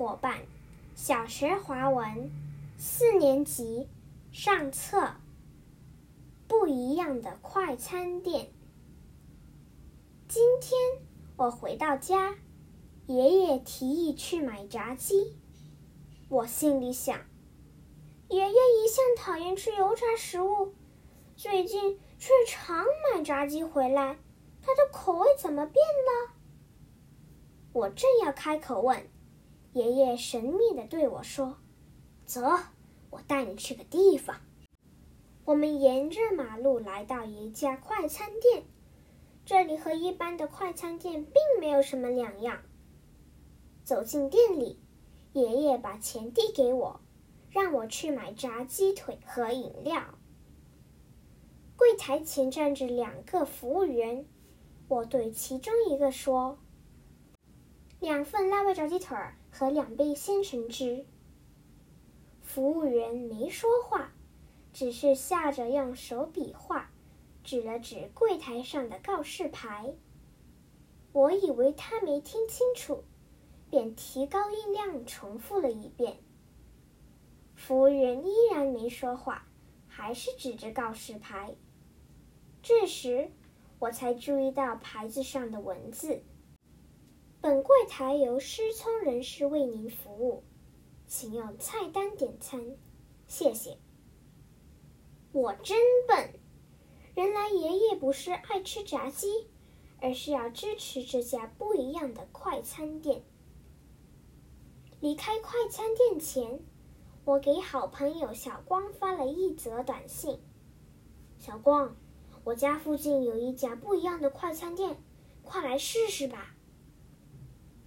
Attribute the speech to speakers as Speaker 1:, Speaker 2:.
Speaker 1: 伙伴，小学华文，四年级上册。不一样的快餐店。今天我回到家，爷爷提议去买炸鸡。我心里想，爷爷一向讨厌吃油炸食物，最近却常买炸鸡回来，他的口味怎么变了？我正要开口问，爷爷神秘的对我说：“走，我带你去个地方。”我们沿着马路来到一家快餐店，这里和一般的快餐店并没有什么两样。走进店里，爷爷把钱递给我，让我去买炸鸡腿和饮料。柜台前站着两个服务员，我对其中一个说：“两份辣味炸鸡腿和两杯鲜橙汁。”服务员没说话。只是笑着用手比划，指了指柜台上的告示牌。我以为他没听清楚，便提高音量重复了一遍。服务员依然没说话，还是指着告示牌。这时，我才注意到牌子上的文字：“本柜台由失聪人士为您服务，请用菜单点餐，谢谢。”我真笨，原来爷爷不是爱吃炸鸡，而是要支持这家不一样的快餐店。离开快餐店前，我给好朋友小光发了一则短信：“小光，我家附近有一家不一样的快餐店，快来试试吧。”